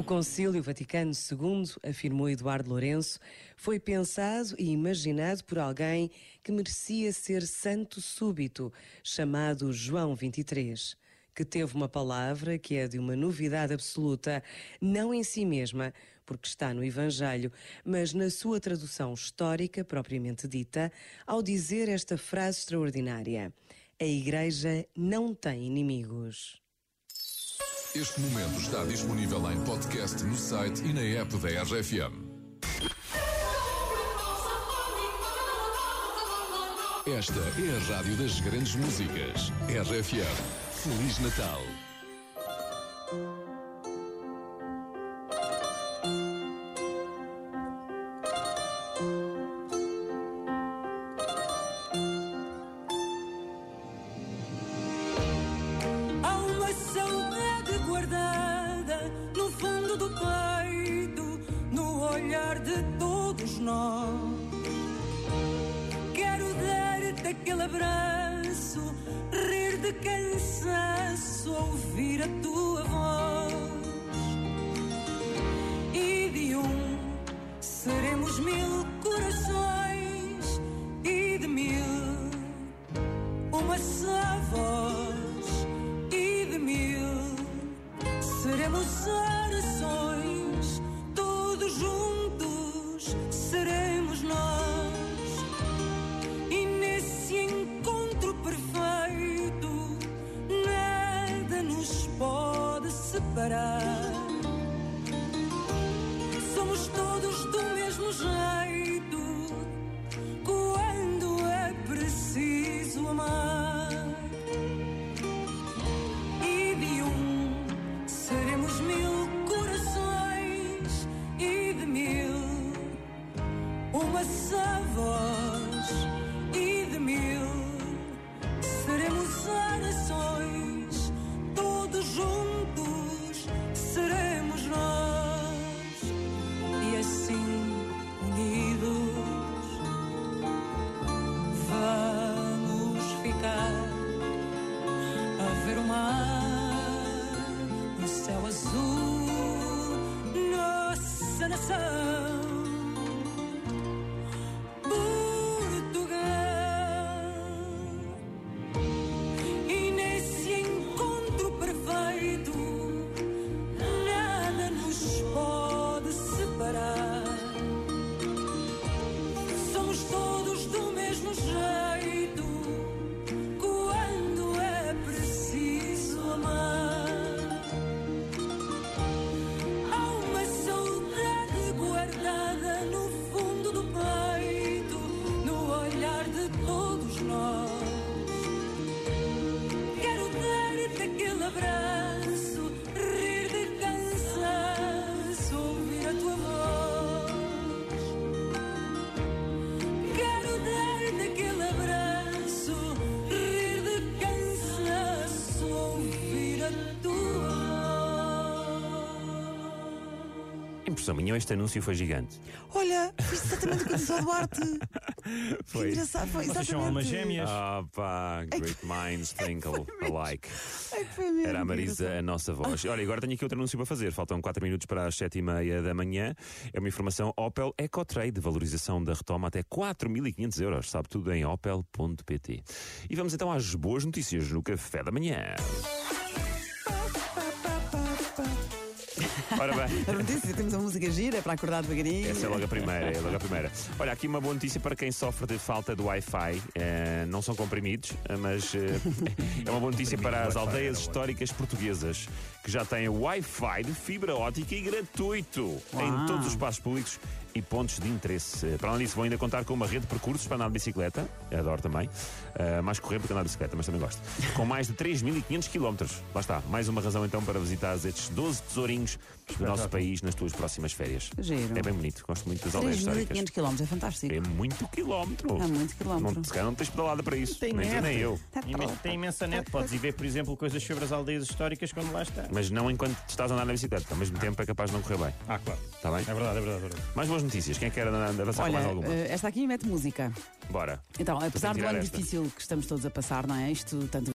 O Concílio Vaticano II, afirmou Eduardo Lourenço, foi pensado e imaginado por alguém que merecia ser santo súbito, chamado João 23, que teve uma palavra que é de uma novidade absoluta, não em si mesma, porque está no Evangelho, mas na sua tradução histórica propriamente dita, ao dizer esta frase extraordinária: A Igreja não tem inimigos. Este momento está disponível em podcast no site e na app da RFM. Esta é a rádio das grandes músicas. RFM. Feliz Natal. De todos nós. Quero dar-te aquele abraço, rir de cansaço, ouvir a tua voz. E de um seremos mil corações, e de mil uma só voz e de mil seremos orações, todos juntos seremos nós. azul. No, se no fundo do peito, no olhar de todos nós. Impressão minha, este anúncio foi gigante. Olha, fiz exatamente o que disse ao Duarte. Que engraçado, foi Vocês são almas gêmeas. Ah, pá, great minds think alike. Que foi mesmo, Era a Marisa, a nossa voz. Olha, agora tenho aqui outro anúncio para fazer. Faltam 4 minutos para as 7 e meia da manhã. É uma informação Opel EcoTrade, valorização da retoma até 4.500 euros. Sabe tudo em opel.pt. E vamos então às boas notícias no café da manhã. Ora bem. A notícia, temos a música gira é para acordar devagarinho. Essa é logo a primeira, é logo a primeira. Olha, aqui uma boa notícia para quem sofre de falta de Wi-Fi. Eh, não são comprimidos, eh, mas eh, é uma boa notícia para as aldeias históricas portuguesas que já têm Wi-Fi de fibra ótica e gratuito Uau. em todos os espaços públicos e pontos de interesse. Para além disso, vão ainda contar com uma rede de percursos para andar de bicicleta. Adoro também. Eh, mais correr do que andar de bicicleta, mas também gosto. Com mais de 3.500 quilómetros. Lá está. Mais uma razão então para visitar estes 12 tesourinhos do nosso país nas tuas próximas férias. Giro. É bem bonito, gosto muito das aldeias históricas. 3.500 km, é fantástico. É muito quilómetro. É muito quilómetro. Não, se calhar não tens pedalada para isso. Tem nem tu nem eu. Imen- Tem imensa net. Podes ir ver, por exemplo, coisas sobre as aldeias históricas quando lá está. Mas não enquanto estás a andar na bicicleta. Ao mesmo tempo é capaz de não correr bem. Ah, claro. Está bem? É verdade, é verdade, é verdade. Mais notícias. Quem é quer avançar com Olha, mais alguma? eh, esta aqui mete música. Bora. Então, apesar do ano esta. difícil que estamos todos a passar, não é? Isto, tanto